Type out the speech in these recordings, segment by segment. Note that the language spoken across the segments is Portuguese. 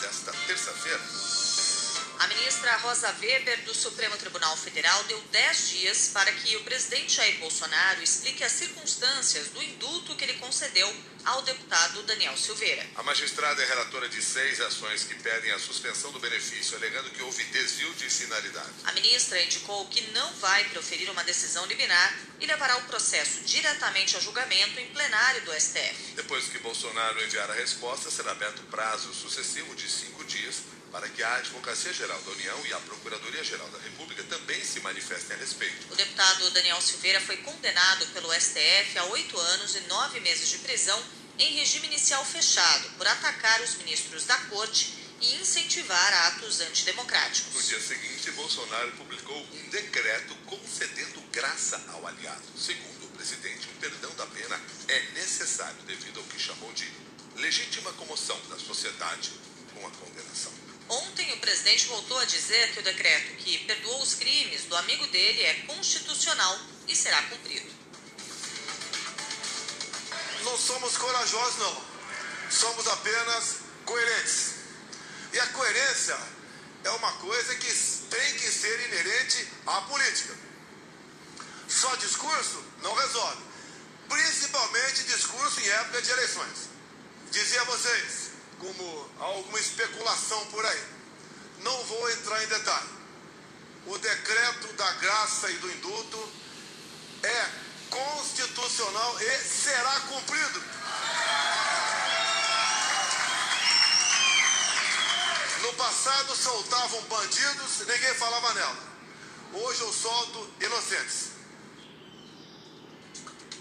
desta terça-feira. A ministra Rosa Weber, do Supremo Tribunal Federal, deu 10 dias para que o presidente Jair Bolsonaro explique as circunstâncias do indulto que ele concedeu ao deputado Daniel Silveira. A magistrada é relatora de seis ações que pedem a suspensão do benefício, alegando que houve desvio de finalidade. A ministra indicou que não vai proferir uma decisão liminar e levará o processo diretamente a julgamento em plenário do STF. Depois que Bolsonaro enviar a resposta, será aberto prazo sucessivo de cinco dias para que a Advocacia Geral da União e a Procuradoria Geral da República também se manifestem a respeito. O deputado Daniel Silveira foi condenado pelo STF a oito anos e nove meses de prisão em regime inicial fechado por atacar os ministros da Corte e incentivar atos antidemocráticos. No dia seguinte, Bolsonaro publicou um decreto concedendo graça ao aliado. Segundo o presidente, o perdão da pena é necessário devido ao que chamou de legítima comoção da sociedade com a condenação. Ontem, o presidente voltou a dizer que o decreto que perdoou os crimes do amigo dele é constitucional e será cumprido. Não somos corajosos, não. Somos apenas coerentes. E a coerência é uma coisa que tem que ser inerente à política. Só discurso não resolve. Principalmente discurso em época de eleições. Dizia a vocês, como alguma especulação por aí. Não vou entrar em detalhe. O decreto da graça e do indulto é constitucional e será cumprido. Passado soltavam bandidos, ninguém falava nela. Hoje eu solto inocentes.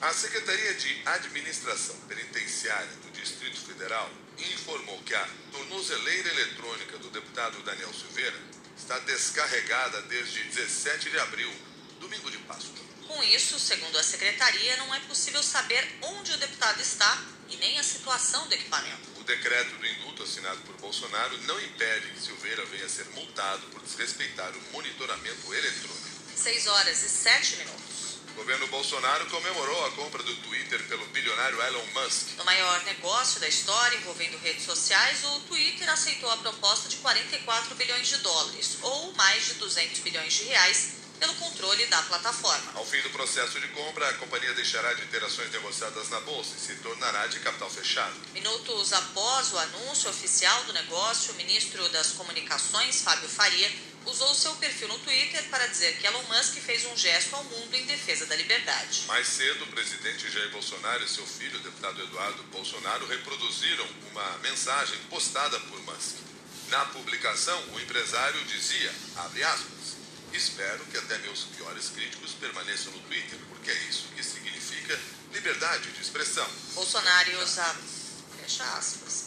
A Secretaria de Administração Penitenciária do Distrito Federal informou que a tornozeleira eletrônica do deputado Daniel Silveira está descarregada desde 17 de abril, domingo de Páscoa. Com isso, segundo a secretaria, não é possível saber onde o deputado está e nem a situação do equipamento. O decreto do indulto assinado por Bolsonaro não impede que Silveira venha a ser multado por desrespeitar o monitoramento eletrônico. 6 horas e 7 minutos. O governo Bolsonaro comemorou a compra do Twitter pelo bilionário Elon Musk. No maior negócio da história envolvendo redes sociais, o Twitter aceitou a proposta de 44 bilhões de dólares, ou mais de 200 bilhões de reais, pelo controle da plataforma. Ao fim do processo de compra, a companhia deixará de ter ações negociadas na bolsa e se tornará de capital fechado. Minutos após o anúncio oficial do negócio, o ministro das Comunicações, Fábio Faria, usou seu perfil no Twitter para dizer que Elon Musk fez um gesto ao mundo em defesa da liberdade. Mais cedo, o presidente Jair Bolsonaro e seu filho, o deputado Eduardo Bolsonaro, reproduziram uma mensagem postada por Musk. Na publicação, o empresário dizia, abre aspas, espero que até meus piores críticos permaneçam no Twitter, porque é isso que significa liberdade de expressão. Bolsonaro e os,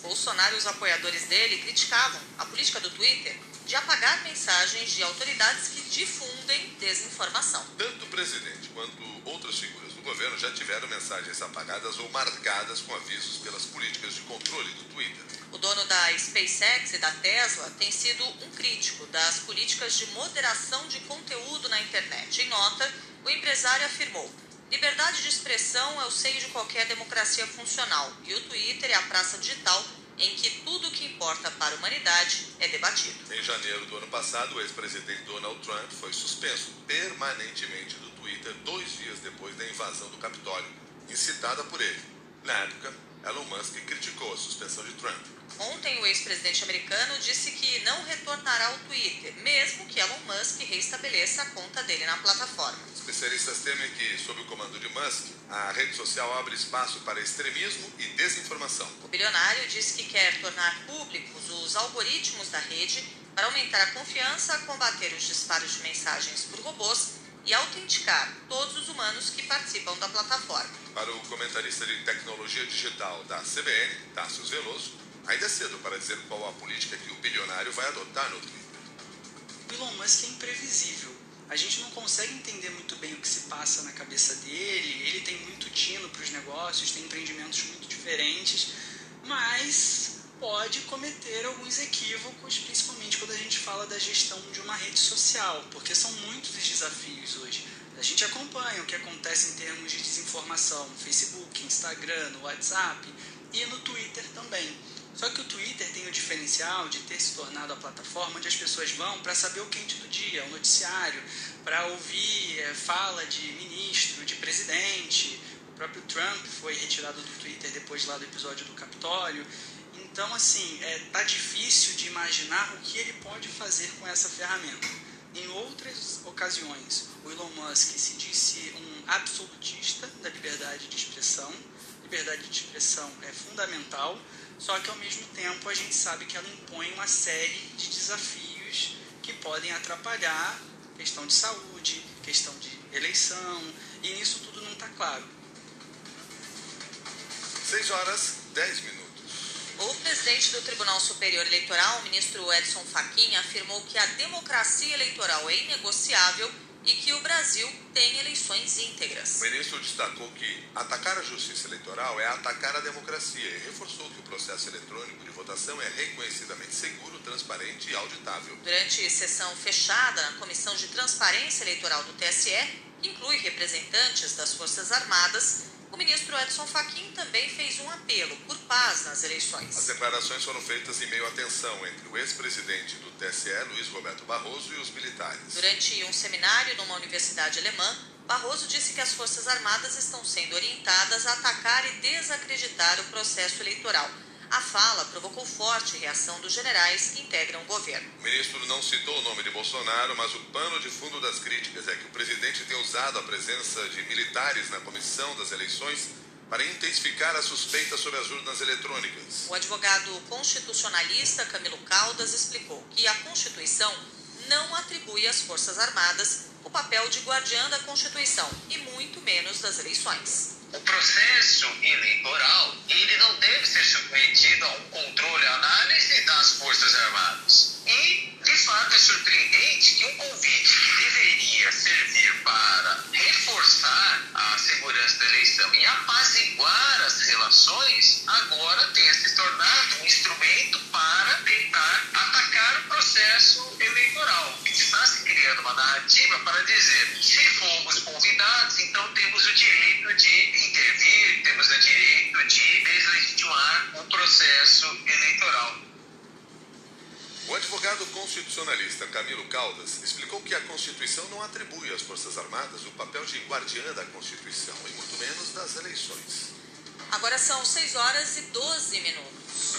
Bolsonaro e os apoiadores dele criticavam a política do Twitter de apagar mensagens de autoridades que difundem desinformação. Tanto o presidente quanto outras figuras do governo já tiveram mensagens apagadas ou marcadas com avisos pelas políticas de controle do Twitter. O dono da SpaceX e da Tesla tem sido um crítico das políticas de moderação de conteúdo na internet. Em nota, o empresário afirmou: liberdade de expressão é o seio de qualquer democracia funcional e o Twitter é a praça digital em que tudo o que importa para a humanidade é debatido. Em janeiro do ano passado, o ex-presidente Donald Trump foi suspenso permanentemente do Twitter dois dias depois da invasão do Capitólio, incitada por ele. Na época, Elon Musk criticou a suspensão de Trump. Ontem, o ex-presidente americano disse que não retornará ao Twitter, mesmo que Elon Musk reestabeleça a conta dele na plataforma. Especialistas temem que, sob o comando de Musk, a rede social abre espaço para extremismo e desinformação. O bilionário disse que quer tornar públicos os algoritmos da rede para aumentar a confiança, combater os disparos de mensagens por robôs e autenticar todos os humanos que participam da plataforma. Para o comentarista de tecnologia digital da CBN, Tassius Veloso, ainda é cedo para dizer qual a política que o bilionário vai adotar no Twitter. Elon Musk é imprevisível. A gente não consegue entender muito bem o que se passa na cabeça dele. Ele tem muito tino para os negócios, tem empreendimentos muito diferentes, mas pode cometer alguns equívocos, principalmente quando a gente fala da gestão de uma rede social, porque são muitos os desafios hoje. A gente acompanha o que acontece em termos de desinformação no Facebook, Instagram, no WhatsApp e no Twitter também. Só que o Twitter tem o diferencial de ter se tornado a plataforma onde as pessoas vão para saber o quente do dia, o noticiário, para ouvir é, fala de ministro, de presidente. O próprio Trump foi retirado do Twitter depois lá do episódio do Capitólio. Então, assim, é, tá difícil de imaginar o que ele pode fazer com essa ferramenta. Em outras ocasiões, o Elon Musk se disse um absolutista da liberdade de expressão. Liberdade de expressão é fundamental, só que ao mesmo tempo a gente sabe que ela impõe uma série de desafios que podem atrapalhar questão de saúde, questão de eleição, e nisso tudo não está claro. 6 horas 10 minutos. O presidente do Tribunal Superior Eleitoral, o ministro Edson Fachin, afirmou que a democracia eleitoral é inegociável e que o Brasil tem eleições íntegras. O ministro destacou que atacar a justiça eleitoral é atacar a democracia e reforçou que o processo eletrônico de votação é reconhecidamente seguro, transparente e auditável. Durante sessão fechada na Comissão de Transparência Eleitoral do TSE, que inclui representantes das Forças Armadas, o ministro Edson Fachin também fez um apelo por paz nas eleições. As declarações foram feitas em meio à tensão entre o ex-presidente do TSE, Luiz Roberto Barroso, e os militares. Durante um seminário numa universidade alemã, Barroso disse que as Forças Armadas estão sendo orientadas a atacar e desacreditar o processo eleitoral a fala provocou forte reação dos generais que integram o governo. O ministro não citou o nome de Bolsonaro, mas o pano de fundo das críticas é que o presidente tem usado a presença de militares na comissão das eleições para intensificar a suspeita sobre as urnas eletrônicas. O advogado constitucionalista Camilo Caldas explicou que a Constituição não atribui às Forças Armadas o papel de guardiã da Constituição e muito menos das eleições. O processo eleitoral ele não deve ser submetido a um controle análise das Forças Armadas. E, de fato, é surpreendente que um convite que deveria servir para reforçar a segurança da eleição e apaziguar as relações, agora tenha se tornado um instrumento para tentar atacar o processo eleitoral. Está se criando uma narrativa para dizer: se fomos convidados, então temos o direito de intervir, temos o direito de deslegitimar o processo eleitoral. O advogado constitucionalista Camilo Caldas explicou que a Constituição não atribui às Forças Armadas o papel de guardiã da Constituição, e muito menos das eleições. Agora são 6 horas e 12 minutos.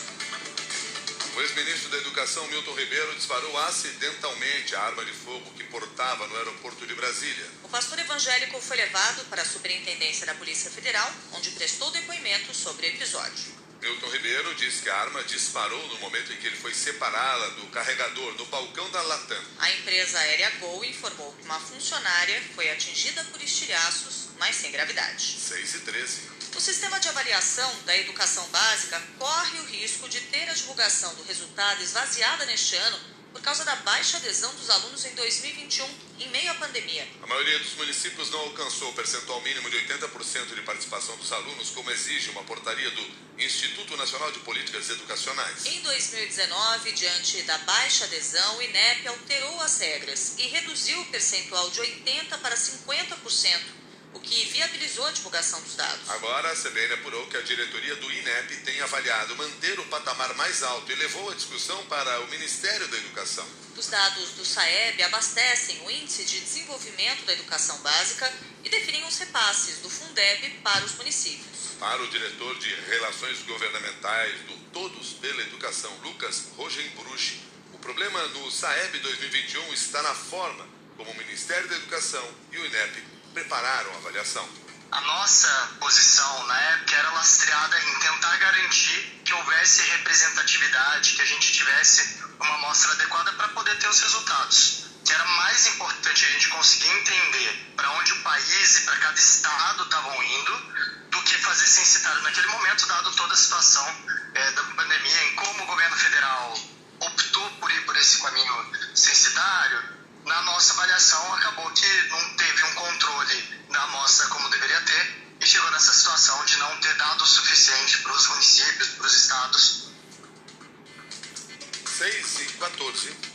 O ex-ministro da Educação, Milton Ribeiro, disparou acidentalmente a arma de fogo que portava no aeroporto de Brasília. O pastor evangélico foi levado para a Superintendência da Polícia Federal, onde prestou depoimento sobre o episódio. Milton Ribeiro disse que a arma disparou no momento em que ele foi separá-la do carregador no balcão da Latam. A empresa aérea Gol informou que uma funcionária foi atingida por estilhaços, mas sem gravidade. 6 e 13. O sistema de avaliação da educação básica corre o risco de ter a divulgação do resultado esvaziada neste ano por causa da baixa adesão dos alunos em 2021, em meio à pandemia. A maioria dos municípios não alcançou o percentual mínimo de 80% de participação dos alunos, como exige uma portaria do Instituto Nacional de Políticas Educacionais. Em 2019, diante da baixa adesão, o INEP alterou as regras e reduziu o percentual de 80% para 50% o que viabilizou a divulgação dos dados. Agora, a CBN apurou que a diretoria do INEP tem avaliado manter o patamar mais alto e levou a discussão para o Ministério da Educação. Os dados do SAEB abastecem o Índice de Desenvolvimento da Educação Básica e definem os repasses do Fundeb para os municípios. Para o diretor de Relações Governamentais do Todos pela Educação, Lucas Rogenbruch, o problema no SAEB 2021 está na forma como o Ministério da Educação e o INEP prepararam a avaliação. A nossa posição na época era lastreada em tentar garantir que houvesse representatividade, que a gente tivesse uma amostra adequada para poder ter os resultados. Que era mais importante a gente conseguir entender para onde o país e para cada estado estavam indo do que fazer censitário naquele momento, dado toda a situação é, da pandemia, em como o governo federal optou por ir por esse caminho censitário, na nossa avaliação acabou que não teve um controle da amostra como deveria ter e chegou nessa situação de não ter dado o suficiente para os municípios, para os estados. 6 e 14.